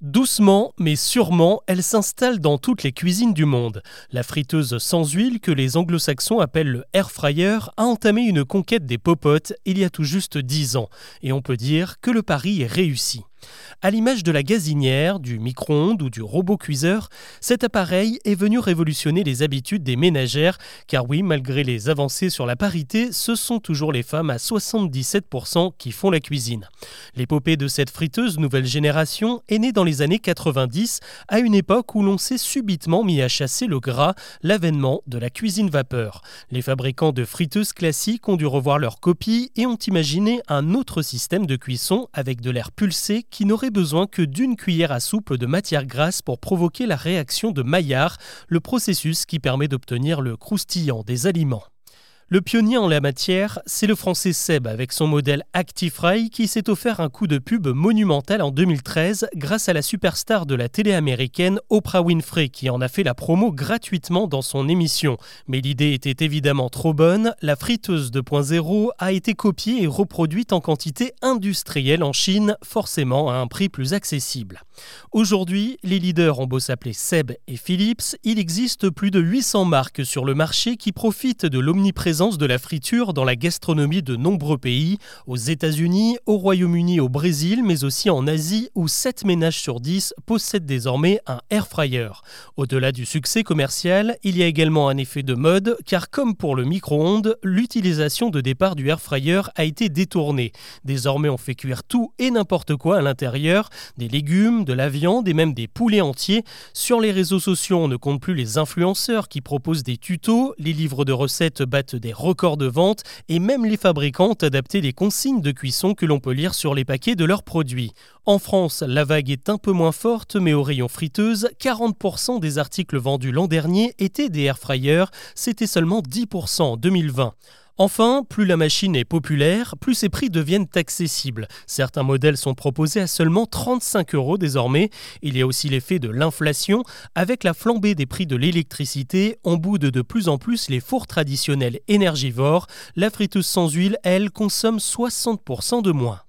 Doucement mais sûrement, elle s'installe dans toutes les cuisines du monde. La friteuse sans huile, que les anglo-saxons appellent le air fryer, a entamé une conquête des popotes il y a tout juste 10 ans. Et on peut dire que le pari est réussi. À l'image de la gazinière, du micro-ondes ou du robot cuiseur, cet appareil est venu révolutionner les habitudes des ménagères, car oui, malgré les avancées sur la parité, ce sont toujours les femmes à 77% qui font la cuisine. L'épopée de cette friteuse nouvelle génération est née dans les années 90, à une époque où l'on s'est subitement mis à chasser le gras, l'avènement de la cuisine vapeur. Les fabricants de friteuses classiques ont dû revoir leur copie et ont imaginé un autre système de cuisson avec de l'air pulsé qui n'aurait besoin que d'une cuillère à soupe de matière grasse pour provoquer la réaction de Maillard, le processus qui permet d'obtenir le croustillant des aliments. Le pionnier en la matière, c'est le français Seb avec son modèle ActiFry qui s'est offert un coup de pub monumental en 2013 grâce à la superstar de la télé américaine Oprah Winfrey qui en a fait la promo gratuitement dans son émission. Mais l'idée était évidemment trop bonne, la friteuse 2.0 a été copiée et reproduite en quantité industrielle en Chine, forcément à un prix plus accessible. Aujourd'hui, les leaders ont beau s'appeler Seb et Philips, il existe plus de 800 marques sur le marché qui profitent de l'omniprésence de la friture dans la gastronomie de nombreux pays, aux États-Unis, au Royaume-Uni, au Brésil, mais aussi en Asie, où 7 ménages sur 10 possèdent désormais un air fryer. Au-delà du succès commercial, il y a également un effet de mode, car comme pour le micro-ondes, l'utilisation de départ du air fryer a été détournée. Désormais, on fait cuire tout et n'importe quoi à l'intérieur, des légumes, de la viande et même des poulets entiers. Sur les réseaux sociaux, on ne compte plus les influenceurs qui proposent des tutos, les livres de recettes battent records de vente et même les fabricants ont adapté les consignes de cuisson que l'on peut lire sur les paquets de leurs produits. En France, la vague est un peu moins forte, mais au rayon friteuse, 40% des articles vendus l'an dernier étaient des air fryers, c'était seulement 10% en 2020. Enfin, plus la machine est populaire, plus ses prix deviennent accessibles. Certains modèles sont proposés à seulement 35 euros désormais. Il y a aussi l'effet de l'inflation. Avec la flambée des prix de l'électricité, on boude de plus en plus les fours traditionnels énergivores. La friteuse sans huile, elle, consomme 60% de moins.